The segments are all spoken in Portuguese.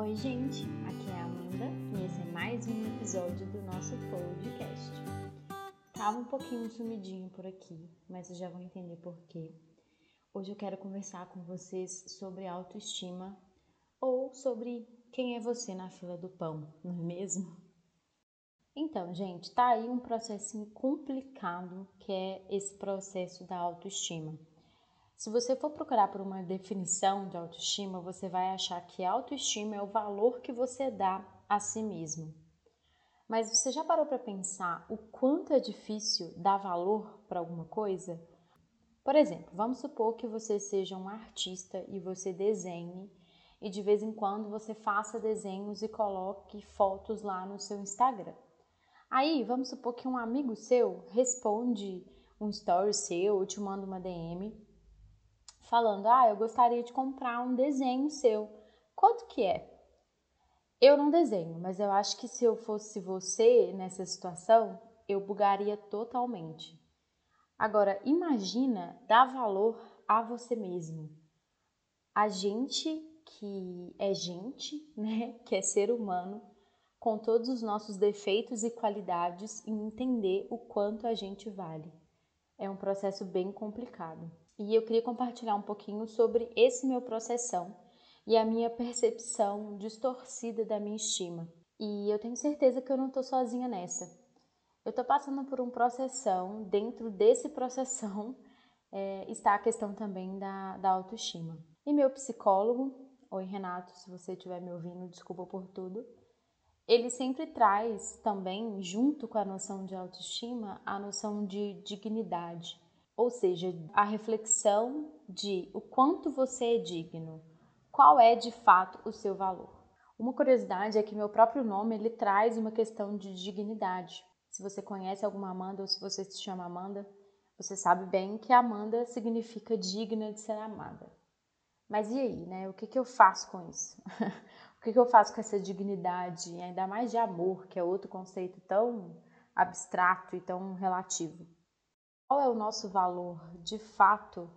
Oi, gente, aqui é a Amanda e esse é mais um episódio do nosso podcast. Tava um pouquinho sumidinho por aqui, mas vocês já vão entender por quê. Hoje eu quero conversar com vocês sobre autoestima ou sobre quem é você na fila do pão, não é mesmo? Então, gente, tá aí um processinho complicado que é esse processo da autoestima. Se você for procurar por uma definição de autoestima, você vai achar que autoestima é o valor que você dá a si mesmo. Mas você já parou para pensar o quanto é difícil dar valor para alguma coisa? Por exemplo, vamos supor que você seja um artista e você desenhe e de vez em quando você faça desenhos e coloque fotos lá no seu Instagram. Aí, vamos supor que um amigo seu responde um story seu ou te manda uma DM falando: "Ah, eu gostaria de comprar um desenho seu. Quanto que é?" Eu não desenho, mas eu acho que se eu fosse você nessa situação, eu bugaria totalmente. Agora, imagina dar valor a você mesmo. A gente que é gente, né, que é ser humano, com todos os nossos defeitos e qualidades e entender o quanto a gente vale. É um processo bem complicado. E eu queria compartilhar um pouquinho sobre esse meu processão e a minha percepção distorcida da minha estima. E eu tenho certeza que eu não estou sozinha nessa. Eu estou passando por um processão, dentro desse processão é, está a questão também da, da autoestima. E meu psicólogo, oi Renato, se você estiver me ouvindo, desculpa por tudo, ele sempre traz também, junto com a noção de autoestima, a noção de dignidade, ou seja, a reflexão de o quanto você é digno, qual é de fato o seu valor. Uma curiosidade é que meu próprio nome ele traz uma questão de dignidade. Se você conhece alguma Amanda ou se você se chama Amanda, você sabe bem que Amanda significa digna de ser amada. Mas e aí, né? O que, que eu faço com isso? O que, que eu faço com essa dignidade, ainda mais de amor, que é outro conceito tão abstrato e tão relativo? Qual é o nosso valor? De fato,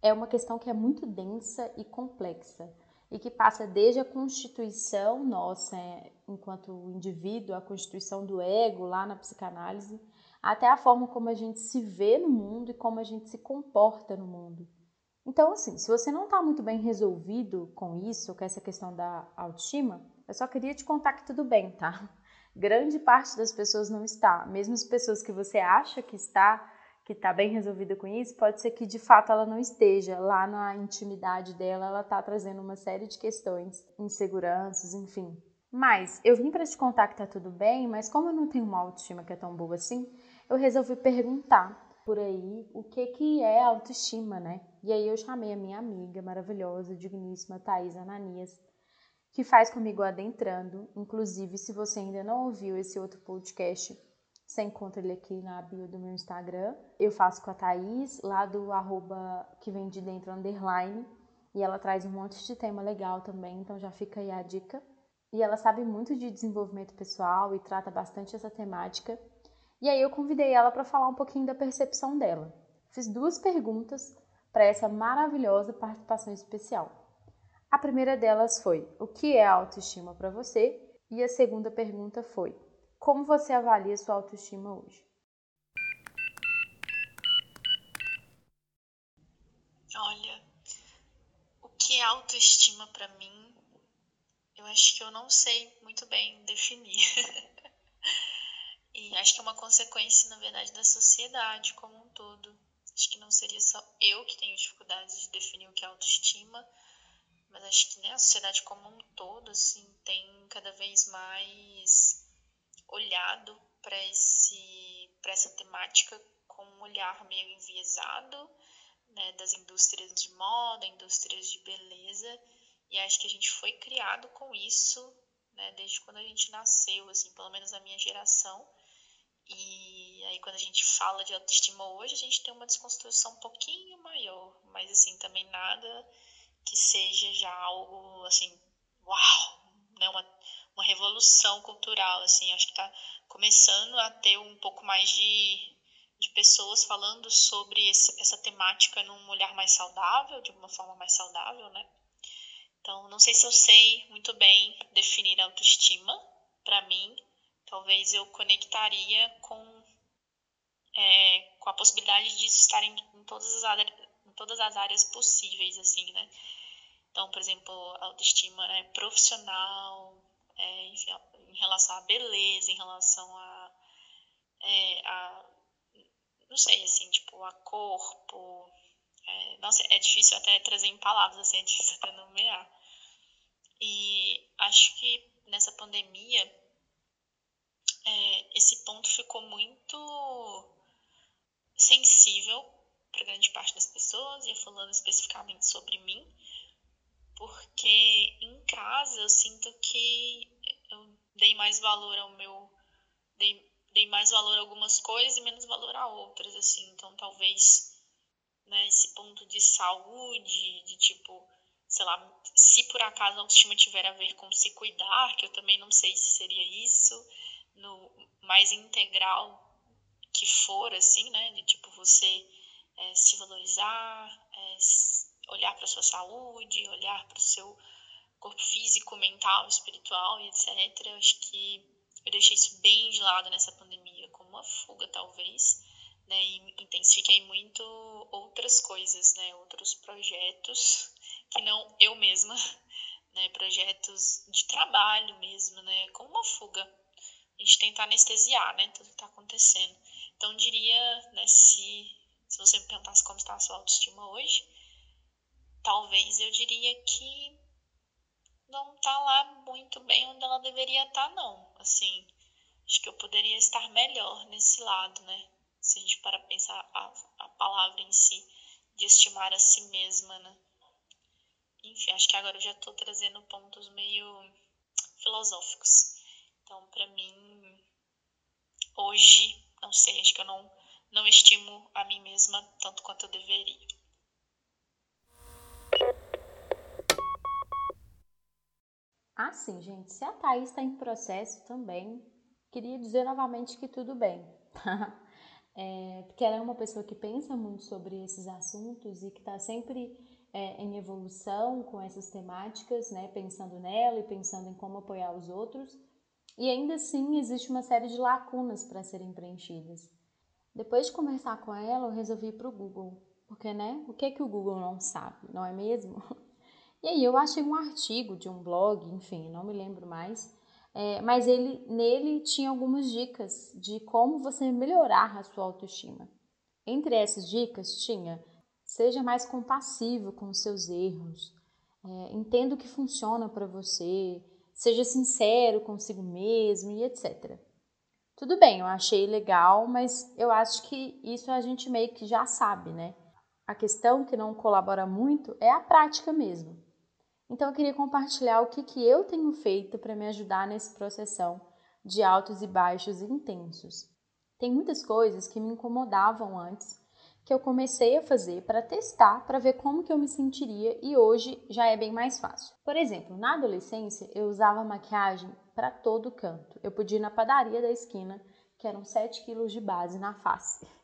é uma questão que é muito densa e complexa e que passa desde a constituição nossa, é, enquanto indivíduo, a constituição do ego lá na psicanálise, até a forma como a gente se vê no mundo e como a gente se comporta no mundo. Então, assim, se você não está muito bem resolvido com isso, com essa questão da autoestima, eu só queria te contar que tudo bem, tá? Grande parte das pessoas não está. Mesmo as pessoas que você acha que está, que está bem resolvida com isso, pode ser que de fato ela não esteja. Lá na intimidade dela, ela está trazendo uma série de questões, inseguranças, enfim. Mas eu vim para te contar que tá tudo bem, mas como eu não tenho uma autoestima que é tão boa assim, eu resolvi perguntar por aí o que, que é autoestima, né? E aí eu chamei a minha amiga maravilhosa, digníssima Thais Ananias, que faz comigo adentrando. Inclusive, se você ainda não ouviu esse outro podcast, você encontra ele aqui na bio do meu Instagram. Eu faço com a Thaís, lá do arroba que vem de dentro underline. E ela traz um monte de tema legal também, então já fica aí a dica. E ela sabe muito de desenvolvimento pessoal e trata bastante essa temática. E aí eu convidei ela para falar um pouquinho da percepção dela. Fiz duas perguntas para essa maravilhosa participação especial. A primeira delas foi: o que é autoestima para você? E a segunda pergunta foi: como você avalia sua autoestima hoje? Olha, o que é autoestima para mim, eu acho que eu não sei muito bem definir. E acho que é uma consequência, na verdade, da sociedade como um todo. Acho que não seria só eu que tenho dificuldades de definir o que é autoestima, mas acho que né, a sociedade como um todo assim, tem cada vez mais olhado para essa temática com um olhar meio enviesado né, das indústrias de moda, indústrias de beleza, e acho que a gente foi criado com isso né, desde quando a gente nasceu, assim, pelo menos a minha geração. E aí quando a gente fala de autoestima hoje, a gente tem uma desconstrução um pouquinho maior, mas assim, também nada que seja já algo assim, uau, né, uma, uma revolução cultural, assim, acho que está começando a ter um pouco mais de, de pessoas falando sobre esse, essa temática num olhar mais saudável, de uma forma mais saudável, né? Então, não sei se eu sei muito bem definir autoestima. Para mim, talvez eu conectaria com, é, com a possibilidade disso estar em, em, todas as áreas, em todas as áreas possíveis, assim, né? Então, por exemplo, autoestima né, profissional, é, enfim, em relação à beleza, em relação a, é, a não sei, assim, tipo, a corpo. É, nossa, é difícil até trazer em palavras, assim, é difícil até nomear. E acho que nessa pandemia, é, esse ponto ficou muito sensível para grande parte das pessoas, e falando especificamente sobre mim, porque em casa eu sinto que eu dei mais valor ao meu. Dei, dei mais valor a algumas coisas e menos valor a outras, assim. Então talvez né, esse ponto de saúde, de tipo, sei lá, se por acaso a autoestima tiver a ver com se cuidar, que eu também não sei se seria isso, no mais integral que for, assim, né, de tipo você é, se valorizar, é, olhar para sua saúde, olhar para o seu corpo físico, mental, espiritual e etc. Acho que eu deixei isso bem de lado nessa pandemia, como uma fuga, talvez, né? E intensifiquei muito outras coisas, né? Outros projetos que não eu mesma, né? Projetos de trabalho mesmo, né? Como uma fuga. A gente tenta anestesiar, né? Tudo que está acontecendo. Então, diria, né? Se, se você me perguntasse como está a sua autoestima hoje, talvez eu diria que não tá lá muito bem onde ela deveria estar, tá, não. Assim, acho que eu poderia estar melhor nesse lado, né? Se a gente para pensar a, a palavra em si, de estimar a si mesma, né? Enfim, acho que agora eu já estou trazendo pontos meio filosóficos. Então, para mim, hoje, não sei, acho que eu não, não estimo a mim mesma tanto quanto eu deveria. Ah, sim, gente. Se a Thaís está em processo também, queria dizer novamente que tudo bem. é, porque ela é uma pessoa que pensa muito sobre esses assuntos e que está sempre é, em evolução com essas temáticas, né? Pensando nela e pensando em como apoiar os outros. E ainda assim existe uma série de lacunas para serem preenchidas. Depois de conversar com ela, eu resolvi ir para o Google, porque né? O que é que o Google não sabe, não é mesmo? E aí eu achei um artigo de um blog, enfim, não me lembro mais, é, mas ele nele tinha algumas dicas de como você melhorar a sua autoestima. Entre essas dicas tinha seja mais compassivo com os seus erros, é, entenda o que funciona para você, seja sincero consigo mesmo e etc. Tudo bem, eu achei legal, mas eu acho que isso a gente meio que já sabe, né? A questão que não colabora muito é a prática mesmo. Então eu queria compartilhar o que, que eu tenho feito para me ajudar nesse processão de altos e baixos intensos. Tem muitas coisas que me incomodavam antes que eu comecei a fazer para testar, para ver como que eu me sentiria e hoje já é bem mais fácil. Por exemplo, na adolescência eu usava maquiagem para todo canto. Eu podia ir na padaria da esquina, que eram 7 quilos de base na face.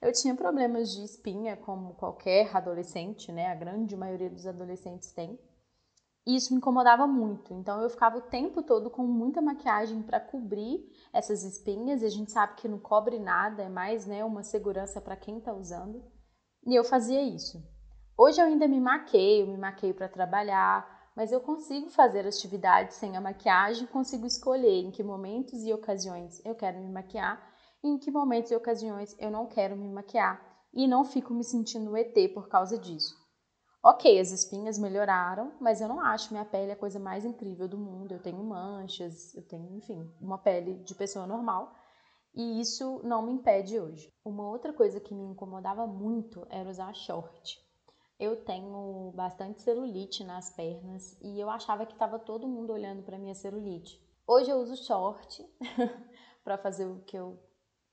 Eu tinha problemas de espinha, como qualquer adolescente, né? A grande maioria dos adolescentes tem. E isso me incomodava muito. Então eu ficava o tempo todo com muita maquiagem para cobrir essas espinhas. E a gente sabe que não cobre nada, é mais né, uma segurança para quem está usando. E eu fazia isso. Hoje eu ainda me maqueio, me maqueio para trabalhar, mas eu consigo fazer atividades sem a maquiagem, consigo escolher em que momentos e ocasiões eu quero me maquiar e em que momentos e ocasiões eu não quero me maquiar e não fico me sentindo ET por causa disso. Ok, as espinhas melhoraram, mas eu não acho minha pele a coisa mais incrível do mundo. Eu tenho manchas, eu tenho, enfim, uma pele de pessoa normal. E isso não me impede hoje. Uma outra coisa que me incomodava muito era usar short. Eu tenho bastante celulite nas pernas e eu achava que estava todo mundo olhando para minha celulite. Hoje eu uso short para fazer o que eu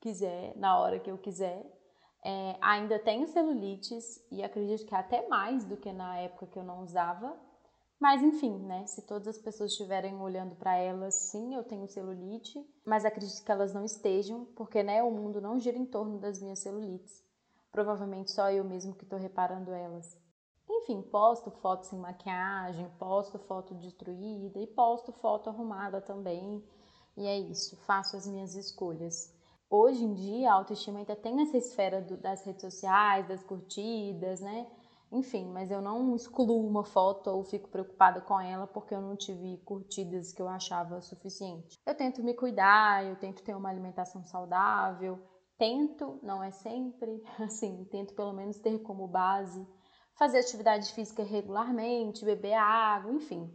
quiser, na hora que eu quiser, é, ainda tenho celulites e acredito que até mais do que na época que eu não usava. Mas enfim, né? Se todas as pessoas estiverem olhando para elas, sim, eu tenho celulite, mas acredito que elas não estejam, porque né, o mundo não gira em torno das minhas celulites. Provavelmente só eu mesmo que estou reparando elas. Enfim, posto foto sem maquiagem, posto foto destruída e posto foto arrumada também. E é isso, faço as minhas escolhas. Hoje em dia, a autoestima ainda tem essa esfera do, das redes sociais, das curtidas, né? Enfim, mas eu não excluo uma foto ou fico preocupada com ela porque eu não tive curtidas que eu achava suficiente. Eu tento me cuidar, eu tento ter uma alimentação saudável, tento, não é sempre, assim, tento pelo menos ter como base fazer atividade física regularmente, beber água, enfim.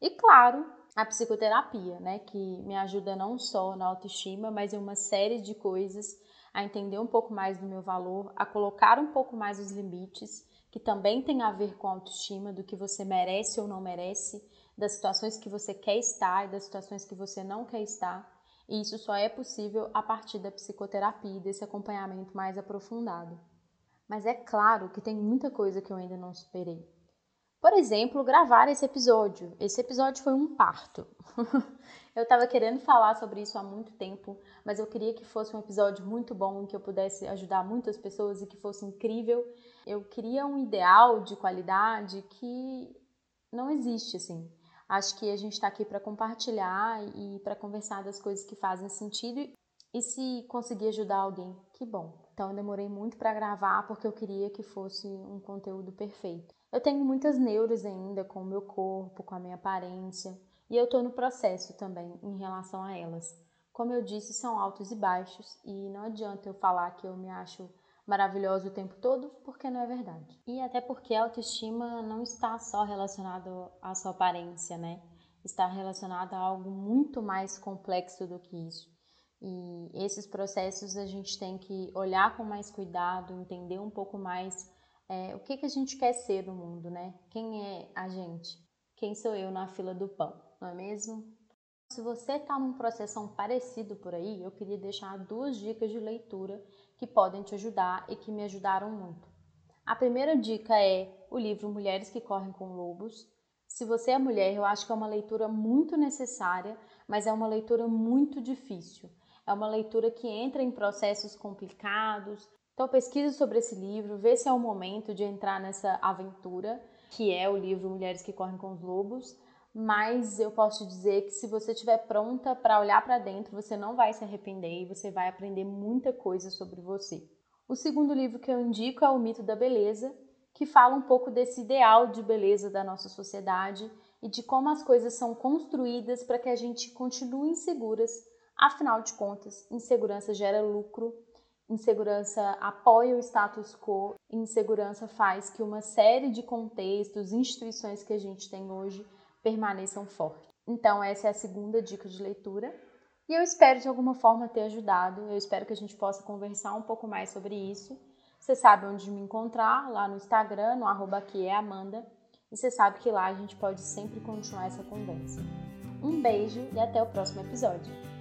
E claro, a psicoterapia, né, que me ajuda não só na autoestima, mas em uma série de coisas, a entender um pouco mais do meu valor, a colocar um pouco mais os limites, que também tem a ver com a autoestima, do que você merece ou não merece, das situações que você quer estar e das situações que você não quer estar. E isso só é possível a partir da psicoterapia, desse acompanhamento mais aprofundado. Mas é claro que tem muita coisa que eu ainda não superei. Por exemplo, gravar esse episódio. Esse episódio foi um parto. eu estava querendo falar sobre isso há muito tempo, mas eu queria que fosse um episódio muito bom, que eu pudesse ajudar muitas pessoas e que fosse incrível. Eu queria um ideal de qualidade que não existe assim. Acho que a gente está aqui para compartilhar e para conversar das coisas que fazem sentido. E se conseguir ajudar alguém, que bom. Então eu demorei muito para gravar porque eu queria que fosse um conteúdo perfeito. Eu tenho muitas neuras ainda com o meu corpo, com a minha aparência, e eu estou no processo também em relação a elas. Como eu disse, são altos e baixos, e não adianta eu falar que eu me acho maravilhosa o tempo todo, porque não é verdade. E até porque a autoestima não está só relacionada à sua aparência, né? Está relacionada a algo muito mais complexo do que isso. E esses processos a gente tem que olhar com mais cuidado, entender um pouco mais é, o que, que a gente quer ser no mundo, né? Quem é a gente? Quem sou eu na fila do pão, não é mesmo? Se você está num processo parecido por aí, eu queria deixar duas dicas de leitura que podem te ajudar e que me ajudaram muito. A primeira dica é o livro Mulheres que Correm com Lobos. Se você é mulher, eu acho que é uma leitura muito necessária, mas é uma leitura muito difícil. É uma leitura que entra em processos complicados. Então pesquise sobre esse livro, vê se é o momento de entrar nessa aventura, que é o livro Mulheres que Correm com os Lobos. Mas eu posso dizer que se você estiver pronta para olhar para dentro, você não vai se arrepender e você vai aprender muita coisa sobre você. O segundo livro que eu indico é O Mito da Beleza, que fala um pouco desse ideal de beleza da nossa sociedade e de como as coisas são construídas para que a gente continue inseguras Afinal de contas, insegurança gera lucro, insegurança apoia o status quo, insegurança faz que uma série de contextos, instituições que a gente tem hoje permaneçam fortes. Então, essa é a segunda dica de leitura. E eu espero de alguma forma ter ajudado. Eu espero que a gente possa conversar um pouco mais sobre isso. Você sabe onde me encontrar, lá no Instagram, no arroba é Amanda. E você sabe que lá a gente pode sempre continuar essa conversa. Um beijo e até o próximo episódio.